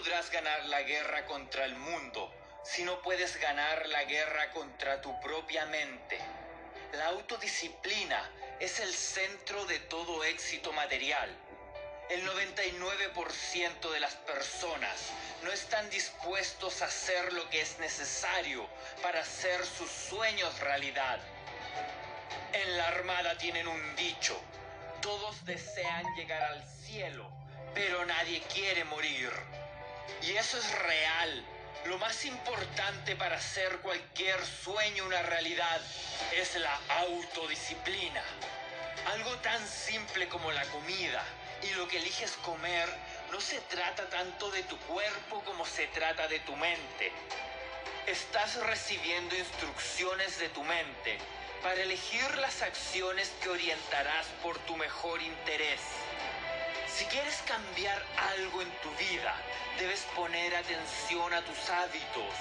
podrás ganar la guerra contra el mundo si no puedes ganar la guerra contra tu propia mente. La autodisciplina es el centro de todo éxito material. El 99% de las personas no están dispuestos a hacer lo que es necesario para hacer sus sueños realidad. En la Armada tienen un dicho, todos desean llegar al cielo, pero nadie quiere morir. Y eso es real. Lo más importante para hacer cualquier sueño una realidad es la autodisciplina. Algo tan simple como la comida y lo que eliges comer no se trata tanto de tu cuerpo como se trata de tu mente. Estás recibiendo instrucciones de tu mente para elegir las acciones que orientarás por tu mejor interés. Si quieres cambiar algo en tu vida, debes poner atención a tus hábitos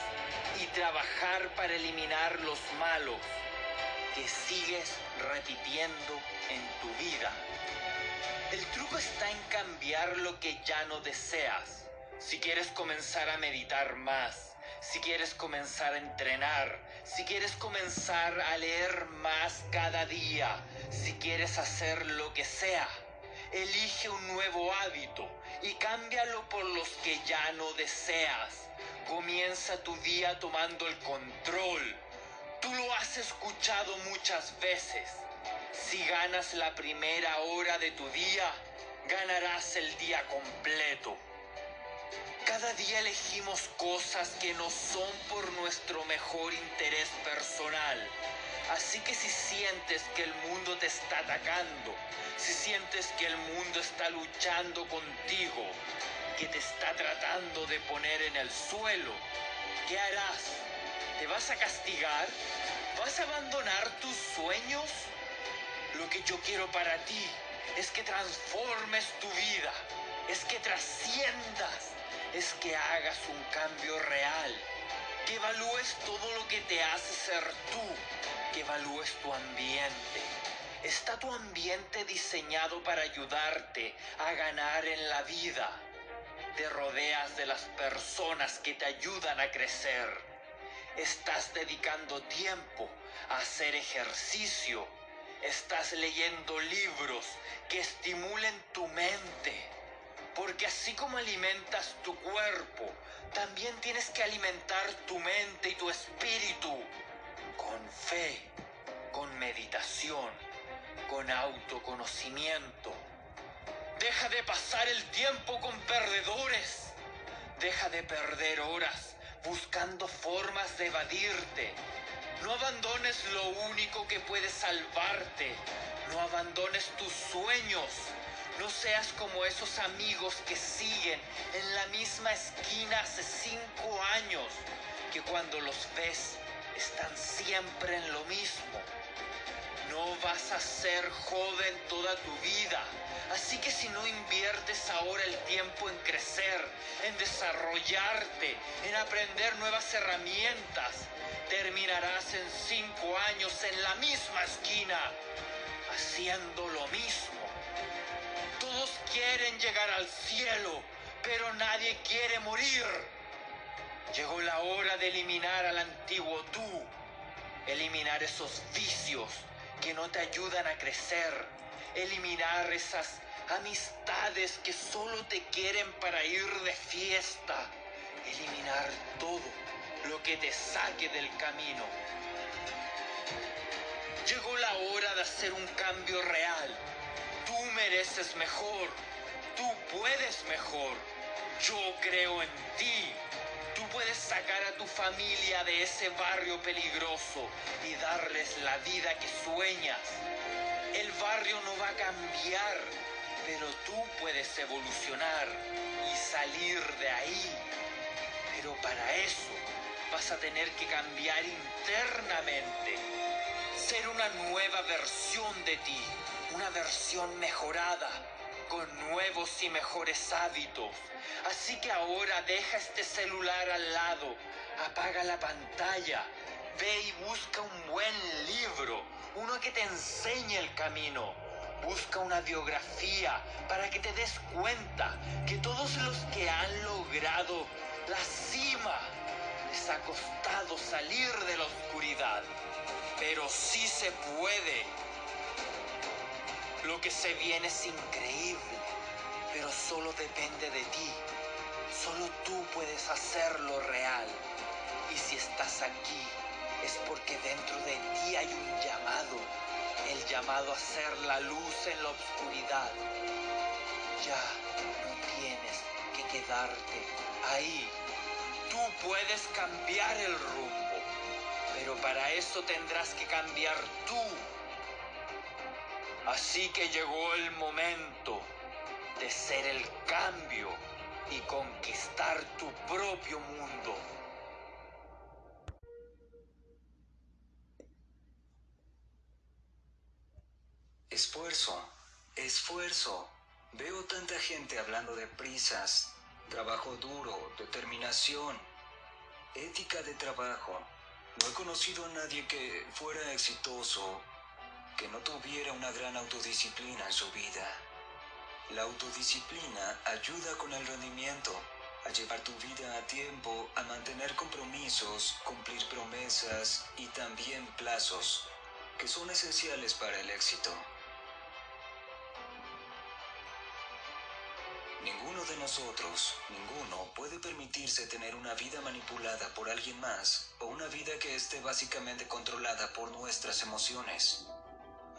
y trabajar para eliminar los malos que sigues repitiendo en tu vida. El truco está en cambiar lo que ya no deseas. Si quieres comenzar a meditar más, si quieres comenzar a entrenar, si quieres comenzar a leer más cada día, si quieres hacer lo que sea, elige un nuevo hábito y cámbialo por los que ya no deseas. Comienza tu día tomando el control. Tú lo has escuchado muchas veces. Si ganas la primera hora de tu día, ganarás el día completo. Cada día elegimos cosas que no son por nuestro mejor interés personal. Así que si sientes que el mundo te está atacando, si sientes que el mundo está luchando contigo, que te está tratando de poner en el suelo, ¿qué harás? ¿Te vas a castigar? ¿Vas a abandonar tus sueños? Lo que yo quiero para ti es que transformes tu vida, es que trasciendas es que hagas un cambio real, que evalúes todo lo que te hace ser tú, que evalúes tu ambiente. ¿Está tu ambiente diseñado para ayudarte a ganar en la vida? Te rodeas de las personas que te ayudan a crecer. Estás dedicando tiempo a hacer ejercicio. Estás leyendo libros que estimulen tu mente porque así como alimentas tu cuerpo, también tienes que alimentar tu mente y tu espíritu con fe, con meditación, con autoconocimiento. Deja de pasar el tiempo con perdedores. Deja de perder horas buscando formas de evadirte. No abandones lo único que puede salvarte. No abandones tus sueños. No seas como esos amigos que siguen en la misma esquina hace cinco años, que cuando los ves están siempre en lo mismo. No vas a ser joven toda tu vida, así que si no inviertes ahora el tiempo en crecer, en desarrollarte, en aprender nuevas herramientas, terminarás en cinco años en la misma esquina, haciendo lo mismo. Quieren llegar al cielo, pero nadie quiere morir. Llegó la hora de eliminar al antiguo tú, eliminar esos vicios que no te ayudan a crecer, eliminar esas amistades que solo te quieren para ir de fiesta, eliminar todo lo que te saque del camino. Llegó la hora de hacer un cambio real mereces mejor. Tú puedes mejor. Yo creo en ti. Tú puedes sacar a tu familia de ese barrio peligroso y darles la vida que sueñas. El barrio no va a cambiar, pero tú puedes evolucionar y salir de ahí. Pero para eso vas a tener que cambiar internamente, ser una nueva versión de ti una versión mejorada, con nuevos y mejores hábitos. Así que ahora deja este celular al lado, apaga la pantalla, ve y busca un buen libro, uno que te enseñe el camino, Busca una biografía para que te des cuenta que todos los que han logrado la cima les ha costado salir de la oscuridad. Pero sí se puede. Lo que se viene es increíble, pero solo depende de ti. Solo tú puedes hacerlo real. Y si estás aquí, es porque dentro de ti hay un llamado el llamado a ser la luz en la oscuridad. Ya no tienes que quedarte ahí. Tú puedes cambiar el rumbo, pero para eso tendrás que cambiar tú. Así que llegó el momento de ser el cambio y conquistar tu propio mundo. Esfuerzo, esfuerzo. Veo tanta gente hablando de prisas, trabajo duro, determinación, ética de trabajo. No he conocido a nadie que fuera exitoso, que no tuviera una gran autodisciplina en su vida. La autodisciplina ayuda con el rendimiento, a llevar tu vida a tiempo, a mantener compromisos, cumplir promesas y también plazos, que son esenciales para el éxito. Ninguno de nosotros, ninguno, puede permitirse tener una vida manipulada por alguien más o una vida que esté básicamente controlada por nuestras emociones.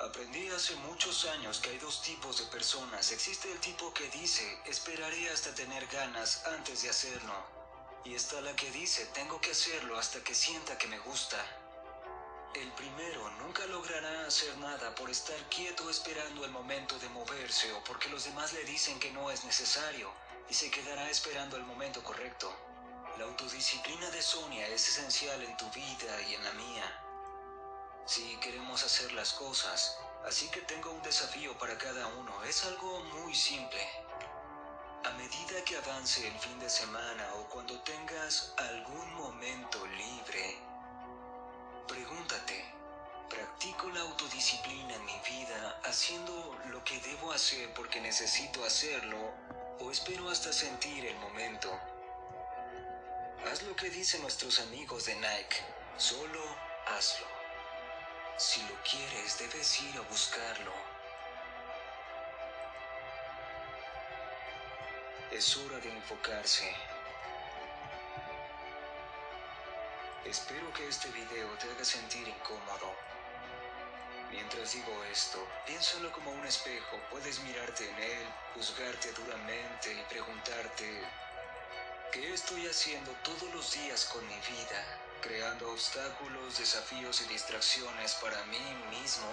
Aprendí hace muchos años que hay dos tipos de personas. Existe el tipo que dice, esperaré hasta tener ganas antes de hacerlo. Y está la que dice, tengo que hacerlo hasta que sienta que me gusta. El primero nunca logrará hacer nada por estar quieto esperando el momento de moverse o porque los demás le dicen que no es necesario y se quedará esperando el momento correcto. La autodisciplina de Sonia es esencial en tu vida y en la mía. Si queremos hacer las cosas, así que tengo un desafío para cada uno. Es algo muy simple. A medida que avance el fin de semana o cuando tengas algún momento libre, Pregúntate, ¿practico la autodisciplina en mi vida haciendo lo que debo hacer porque necesito hacerlo o espero hasta sentir el momento? Haz lo que dicen nuestros amigos de Nike, solo hazlo. Si lo quieres, debes ir a buscarlo. Es hora de enfocarse. Espero que este video te haga sentir incómodo. Mientras digo esto, piénsalo como un espejo. Puedes mirarte en él, juzgarte duramente y preguntarte, ¿qué estoy haciendo todos los días con mi vida? Creando obstáculos, desafíos y distracciones para mí mismo.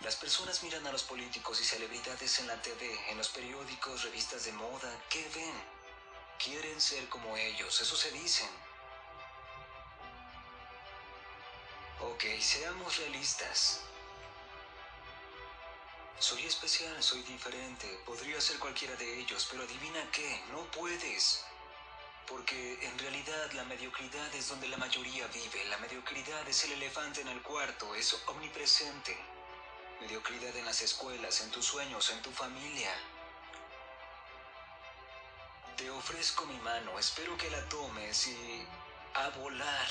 Las personas miran a los políticos y celebridades en la TV, en los periódicos, revistas de moda. ¿Qué ven? Quieren ser como ellos, eso se dicen. Ok, seamos realistas. Soy especial, soy diferente, podría ser cualquiera de ellos, pero adivina qué, no puedes. Porque en realidad la mediocridad es donde la mayoría vive, la mediocridad es el elefante en el cuarto, es omnipresente. Mediocridad en las escuelas, en tus sueños, en tu familia. Te ofrezco mi mano, espero que la tomes y... a volar.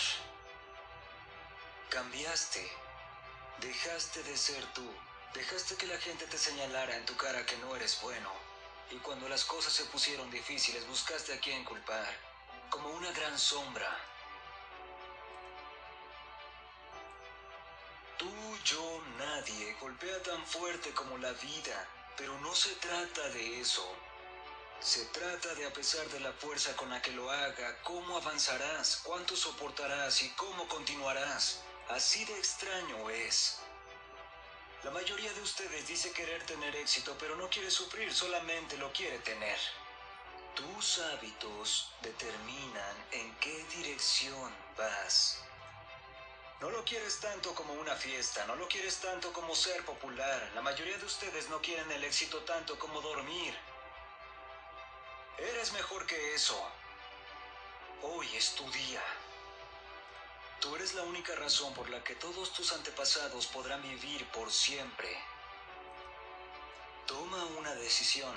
Cambiaste. Dejaste de ser tú. Dejaste que la gente te señalara en tu cara que no eres bueno. Y cuando las cosas se pusieron difíciles, buscaste a quien culpar. Como una gran sombra. Tú, yo, nadie golpea tan fuerte como la vida. Pero no se trata de eso. Se trata de, a pesar de la fuerza con la que lo haga, cómo avanzarás, cuánto soportarás y cómo continuarás. Así de extraño es. La mayoría de ustedes dice querer tener éxito, pero no quiere sufrir, solamente lo quiere tener. Tus hábitos determinan en qué dirección vas. No lo quieres tanto como una fiesta, no lo quieres tanto como ser popular. La mayoría de ustedes no quieren el éxito tanto como dormir, Eres mejor que eso. Hoy es tu día. Eres la única razón por la que todos tus antepasados podrán vivir por siempre. Toma una decisión,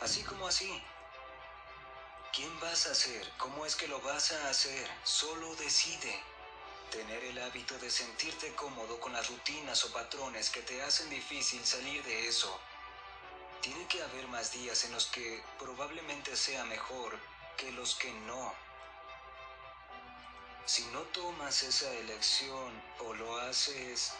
así como así. ¿Quién vas a ser? ¿Cómo es que lo vas a hacer? Solo decide. Tener el hábito de sentirte cómodo con las rutinas o patrones que te hacen difícil salir de eso. Tiene que haber más días en los que probablemente sea mejor que los que no. Si no tomas esa elección o lo haces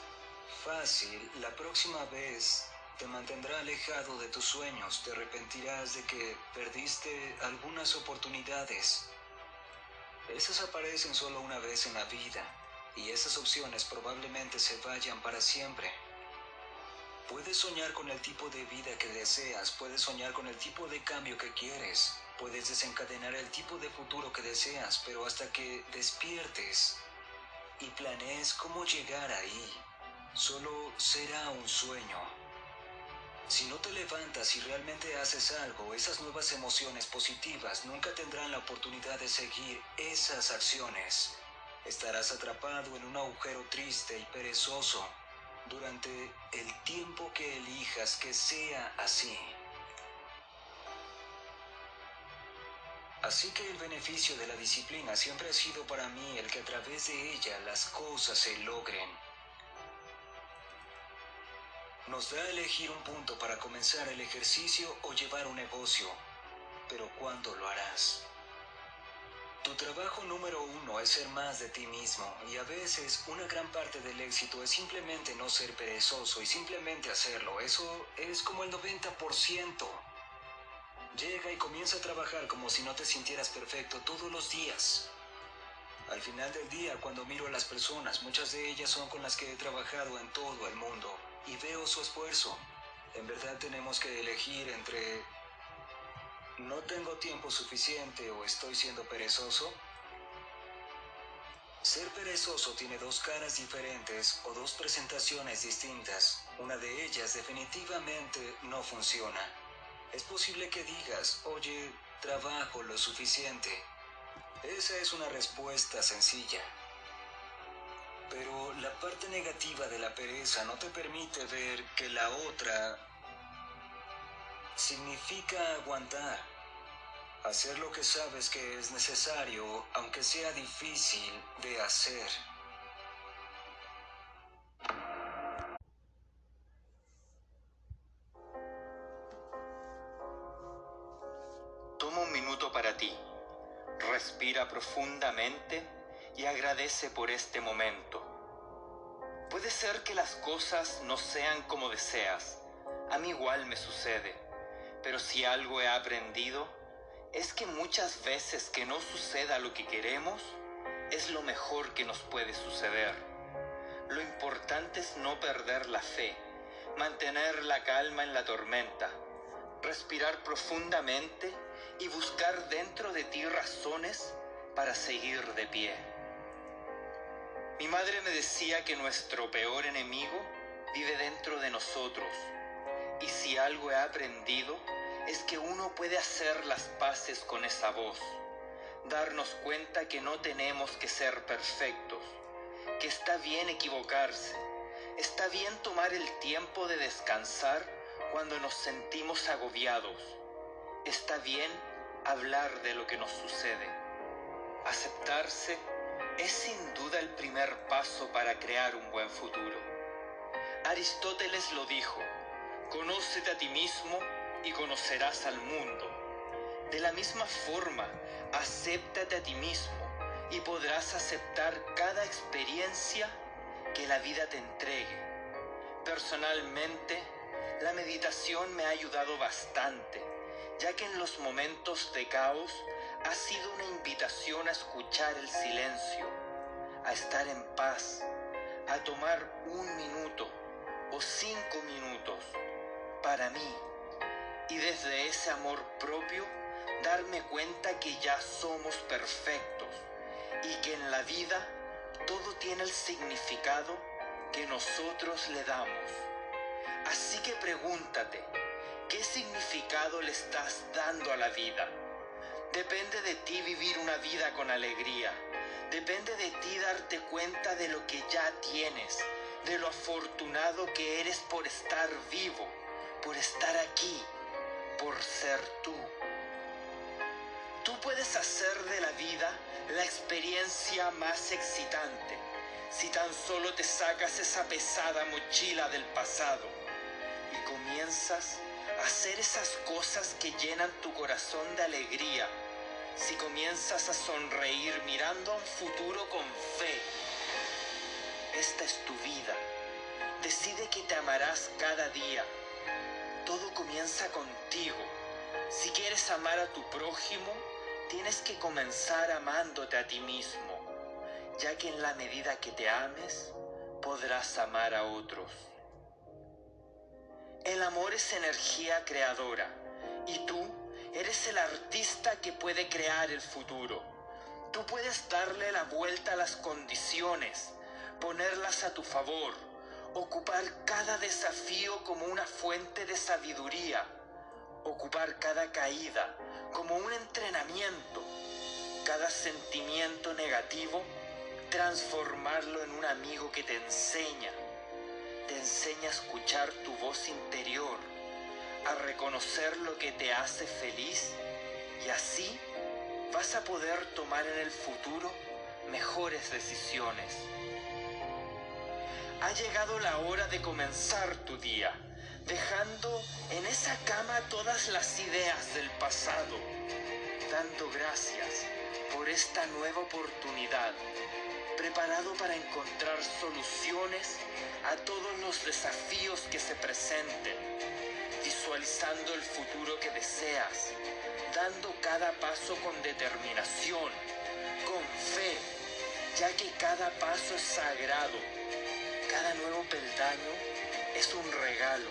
fácil, la próxima vez te mantendrá alejado de tus sueños, te arrepentirás de que perdiste algunas oportunidades. Esas aparecen solo una vez en la vida y esas opciones probablemente se vayan para siempre. Puedes soñar con el tipo de vida que deseas, puedes soñar con el tipo de cambio que quieres, Puedes desencadenar el tipo de futuro que deseas, pero hasta que despiertes y planees cómo llegar ahí, solo será un sueño. Si no te levantas y realmente haces algo, esas nuevas emociones positivas nunca tendrán la oportunidad de seguir esas acciones. Estarás atrapado en un agujero triste y perezoso durante el tiempo que elijas que sea así. Así que el beneficio de la disciplina siempre ha sido para mí el que a través de ella las cosas se logren. Nos da a elegir un punto para comenzar el ejercicio o llevar un negocio, pero ¿cuándo lo harás? Tu trabajo número uno es ser más de ti mismo y a veces una gran parte del éxito es simplemente no ser perezoso y simplemente hacerlo. Eso es como el 90%. Llega y comienza a trabajar como si no te sintieras perfecto todos los días. Al final del día, cuando miro a las personas, muchas de ellas son con las que he trabajado en todo el mundo y veo su esfuerzo. En verdad tenemos que elegir entre no tengo tiempo suficiente o estoy siendo perezoso. Ser perezoso tiene dos caras diferentes o dos presentaciones distintas. Una de ellas definitivamente no funciona. Es posible que digas, oye, trabajo lo suficiente. Esa es una respuesta sencilla. Pero la parte negativa de la pereza no te permite ver que la otra significa aguantar. Hacer lo que sabes que es necesario, aunque sea difícil de hacer. Respira profundamente y agradece por este momento. Puede ser que las cosas no sean como deseas. A mí igual me sucede. Pero si algo he aprendido, es que muchas veces que no suceda lo que queremos, es lo mejor que nos puede suceder. Lo importante es no perder la fe, mantener la calma en la tormenta, respirar profundamente y buscar dentro de ti razones para seguir de pie. Mi madre me decía que nuestro peor enemigo vive dentro de nosotros y si algo he aprendido es que uno puede hacer las paces con esa voz, darnos cuenta que no tenemos que ser perfectos, que está bien equivocarse, está bien tomar el tiempo de descansar cuando nos sentimos agobiados Está bien hablar de lo que nos sucede. Aceptarse es sin duda el primer paso para crear un buen futuro. Aristóteles lo dijo, conócete a ti mismo y conocerás al mundo. De la misma forma, acéptate a ti mismo y podrás aceptar cada experiencia que la vida te entregue. Personalmente, la meditación me ha ayudado bastante ya que en los momentos de caos ha sido una invitación a escuchar el silencio, a estar en paz, a tomar un minuto o cinco minutos para mí y desde ese amor propio darme cuenta que ya somos perfectos y que en la vida todo tiene el significado que nosotros le damos. Así que pregúntate, ¿Qué significado le estás dando a la vida? Depende de ti vivir una vida con alegría. Depende de ti darte cuenta de lo que ya tienes, de lo afortunado que eres por estar vivo, por estar aquí, por ser tú. Tú puedes hacer de la vida la experiencia más excitante si tan solo te sacas esa pesada mochila del pasado y comienzas a hacer esas cosas que llenan tu corazón de alegría, si comienzas a sonreír mirando a un futuro con fe. Esta es tu vida. Decide que te amarás cada día. Todo comienza contigo. Si quieres amar a tu prójimo, tienes que comenzar amándote a ti mismo ya que en la medida que te ames, podrás amar a otros. El amor es energía creadora y tú eres el artista que puede crear el futuro. Tú puedes darle la vuelta a las condiciones, ponerlas a tu favor, ocupar cada desafío como una fuente de sabiduría, ocupar cada caída como un entrenamiento, cada sentimiento negativo transformarlo en un amigo que te enseña, te enseña a escuchar tu voz interior, a reconocer lo que te hace feliz y así vas a poder tomar en el futuro mejores decisiones. Ha llegado la hora de comenzar tu día, dejando en esa cama todas las ideas del pasado, dando gracias por esta nueva oportunidad preparado para encontrar soluciones a todos los desafíos que se presenten, visualizando el futuro que deseas, dando cada paso con determinación, con fe, ya que cada paso es sagrado, cada nuevo peldaño es un regalo,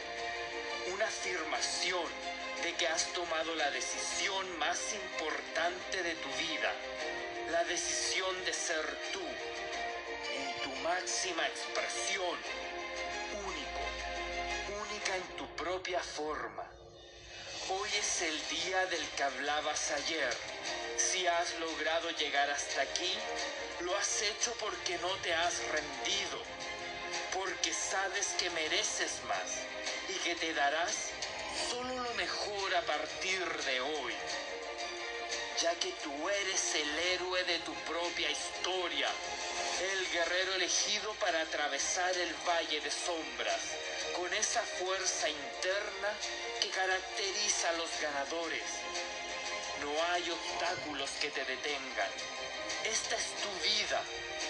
una afirmación de que has tomado la decisión más importante de tu vida, la decisión de ser tú máxima expresión, único, única en tu propia forma. Hoy es el día del que hablabas ayer. Si has logrado llegar hasta aquí, lo has hecho porque no te has rendido, porque sabes que mereces más y que te darás solo lo mejor a partir de hoy, ya que tú eres el héroe de tu propia historia el guerrero elegido para atravesar el valle de sombras, con esa fuerza interna que caracteriza a los ganadores. No hay obstáculos que te detengan. Esta es tu vida,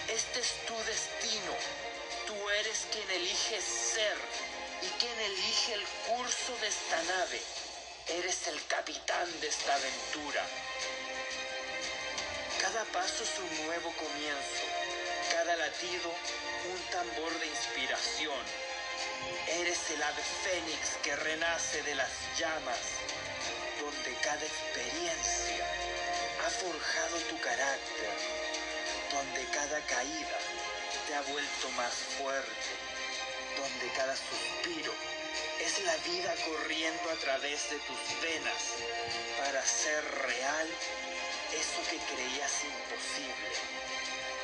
este es tu destino. Tú eres quien elige ser y quien elige el curso de esta nave. Eres el capitán de esta aventura. Cada paso es un nuevo comienzo cada latido un tambor de inspiración. Eres el ave fénix que renace de las llamas, donde cada experiencia ha forjado tu carácter, donde cada caída ha vuelto más fuerte, donde cada suspiro es la vida corriendo a través de tus venas para hacer real eso que creías imposible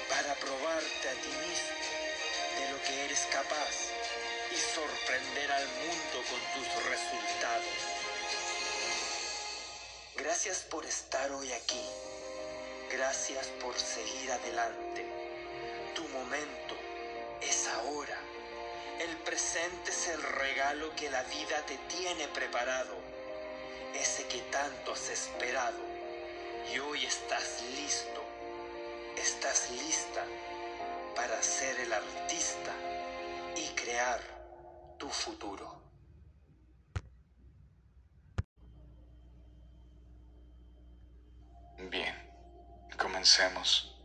para probarte a ti mismo de lo que eres capaz y sorprender al mundo con tus resultados. Gracias por estar hoy aquí. Gracias por seguir adelante. Tu momento es ahora. El presente es el regalo que la vida te tiene preparado. Ese que tanto has esperado. Y hoy estás listo estás lista para ser el artista y crear tu futuro. Bien, comencemos.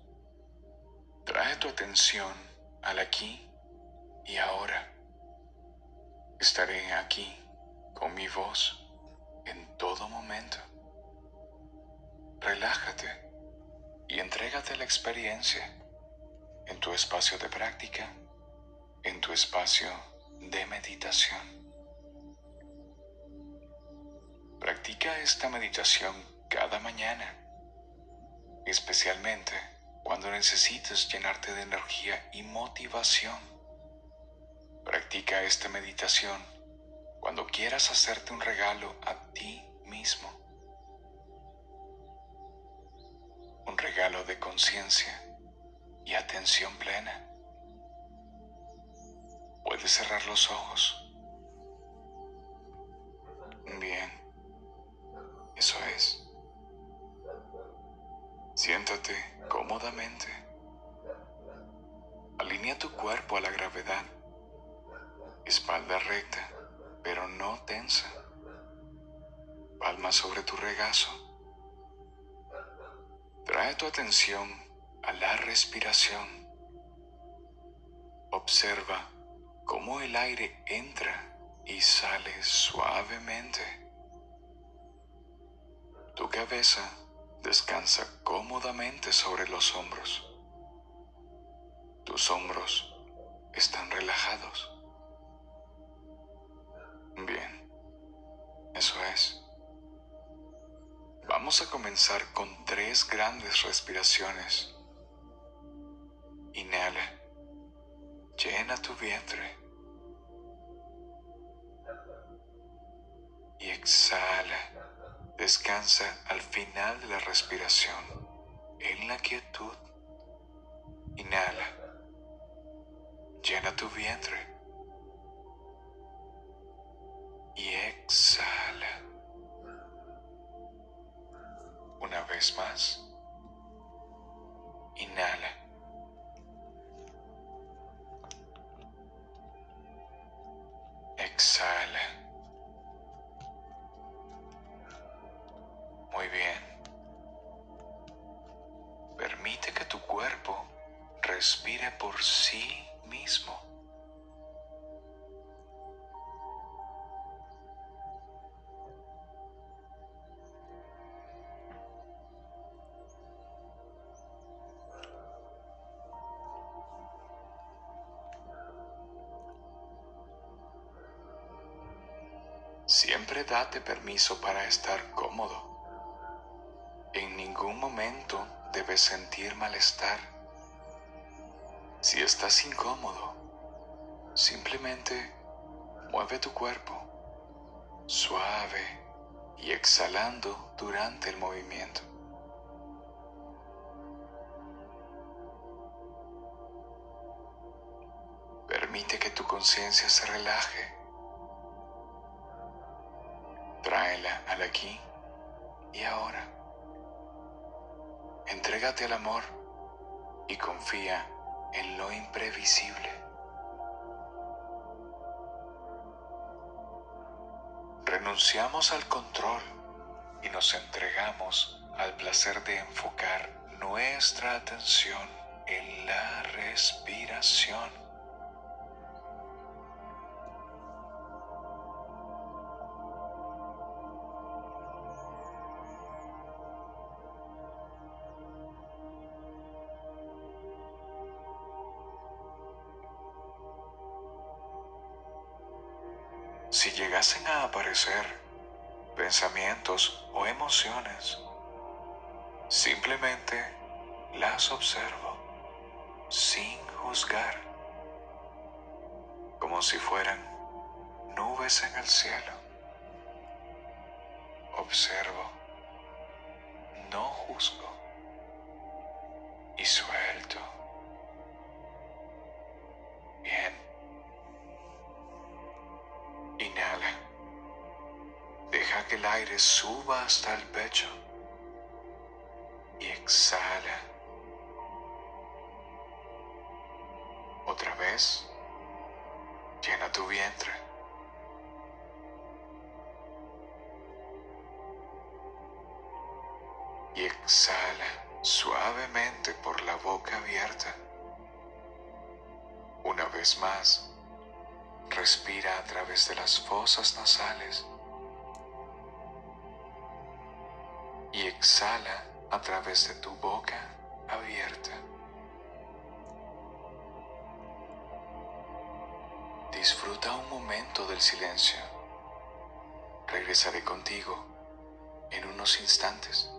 Tu atención al aquí y ahora. Estaré aquí con mi voz en todo momento. Relájate y entrégate a la experiencia en tu espacio de práctica, en tu espacio de meditación. Practica esta meditación cada mañana, especialmente cuando necesites llenarte de energía y motivación. Practica esta meditación cuando quieras hacerte un regalo a ti mismo. Un regalo de conciencia y atención plena. Puedes cerrar los ojos. Bien, eso es. Siéntate cómodamente. Alinea tu cuerpo a la gravedad. Espalda recta, pero no tensa. Palma sobre tu regazo. Trae tu atención a la respiración. Observa cómo el aire entra y sale suavemente. Tu cabeza descansa cómodamente sobre los hombros. Tus hombros están relajados. Bien, eso es. Vamos a comenzar con tres grandes respiraciones. Inhala. Llena tu vientre. Y exhala. Descansa al final de la respiración en la quietud. Inhala. Llena tu vientre. Y exhala. Una vez más. Inhala. Exhala. Respire por sí mismo. Siempre date permiso para estar cómodo. En ningún momento debes sentir malestar. Si estás incómodo, simplemente mueve tu cuerpo suave y exhalando durante el movimiento. Permite que tu conciencia se relaje. Tráela al aquí y ahora. Entrégate al amor y confía en lo imprevisible. Renunciamos al control y nos entregamos al placer de enfocar nuestra atención en la respiración. Pensamientos o emociones, simplemente las observo sin juzgar, como si fueran nubes en el cielo. Observo, no juzgo el aire suba hasta el pecho. Y exhala. Otra vez. Llena tu vientre. Y exhala suavemente por la boca abierta. Una vez más. Respira a través de las fosas nasales a través de tu boca abierta. Disfruta un momento del silencio. Regresaré contigo en unos instantes.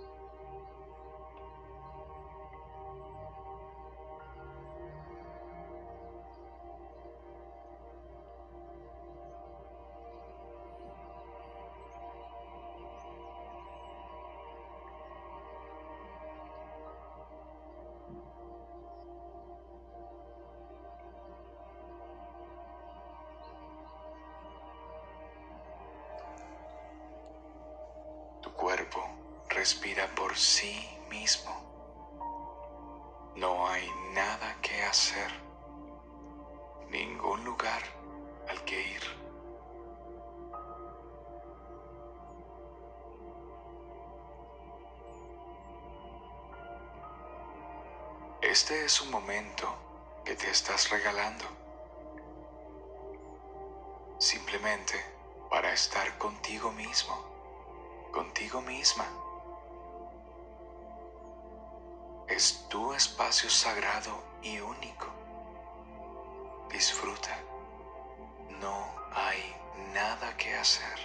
Sí mismo. No hay nada que hacer, ningún lugar al que ir. Este es un momento que te estás regalando. Simplemente para estar contigo mismo, contigo misma. Es tu espacio sagrado y único. Disfruta. No hay nada que hacer.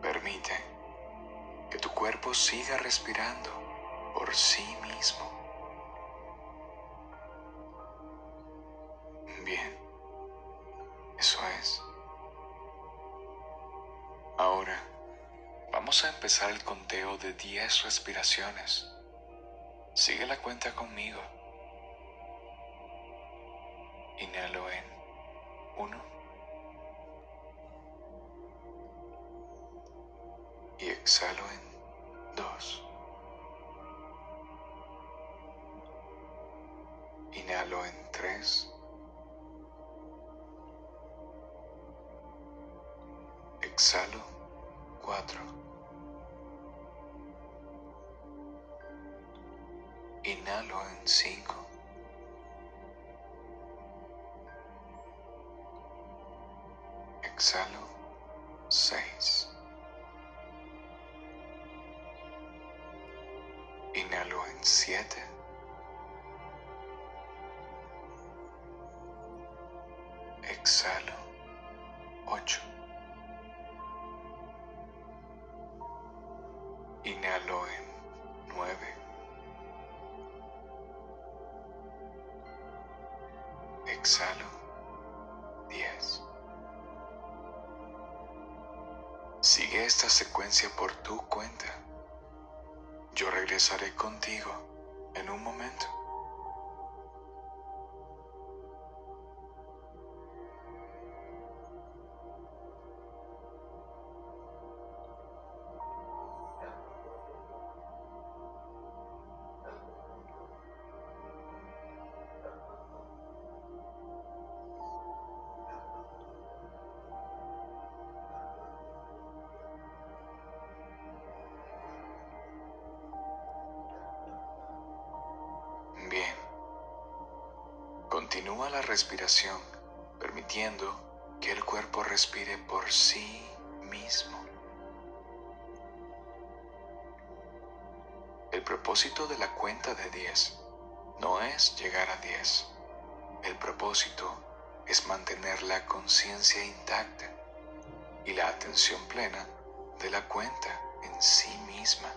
Permite que tu cuerpo siga respirando por sí mismo. Empezar el conteo de 10 respiraciones. Sigue la cuenta conmigo. Inhalo en 1. Y exhalo en 2. Inhalo en 3. Exhalo 4. Inhalo en 5. Secuencia por tu cuenta. Yo regresaré contigo en un momento. La respiración, permitiendo que el cuerpo respire por sí mismo. El propósito de la cuenta de 10 no es llegar a 10. El propósito es mantener la conciencia intacta y la atención plena de la cuenta en sí misma.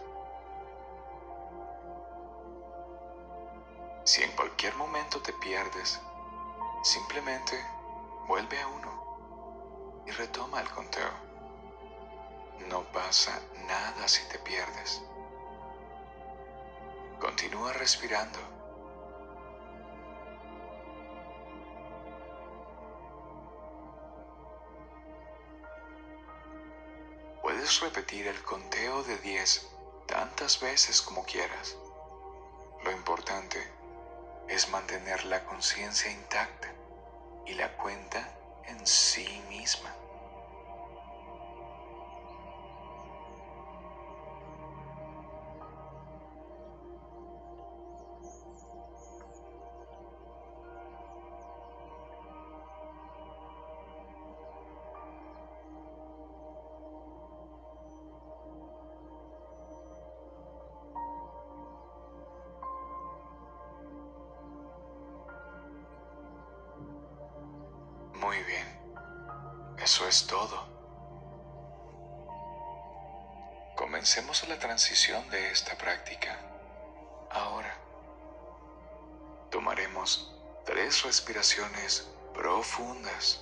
Si en cualquier momento te pierdes, simplemente vuelve a uno y retoma el conteo. No pasa nada si te pierdes. Continúa respirando. Puedes repetir el conteo de 10 tantas veces como quieras. Lo importante es mantener la conciencia intacta y la cuenta en sí misma. Es todo. Comencemos la transición de esta práctica. Ahora, tomaremos tres respiraciones profundas,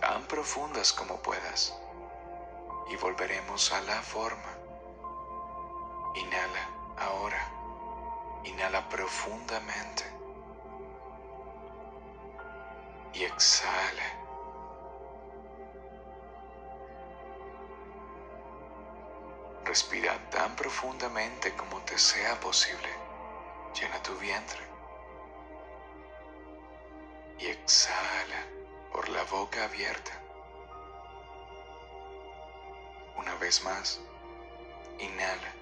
tan profundas como puedas, y volveremos a la forma. Inhala ahora. Inhala profundamente. y exhala. Respira tan profundamente como te sea posible. Llena tu vientre. Y exhala por la boca abierta. Una vez más, inhala.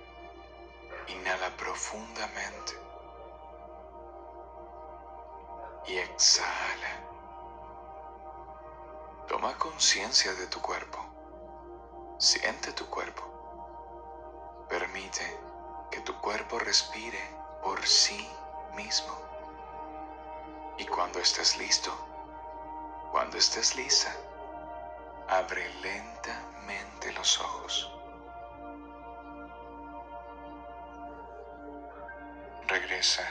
Inhala profundamente. Y exhala. Toma conciencia de tu cuerpo. Siente tu cuerpo. Permite que tu cuerpo respire por sí mismo. Y cuando estés listo, cuando estés lista, abre lentamente los ojos. Regresa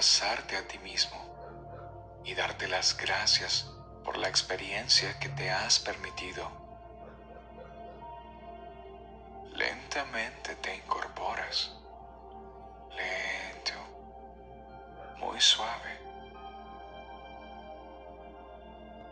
abrazarte a ti mismo y darte las gracias por la experiencia que te has permitido.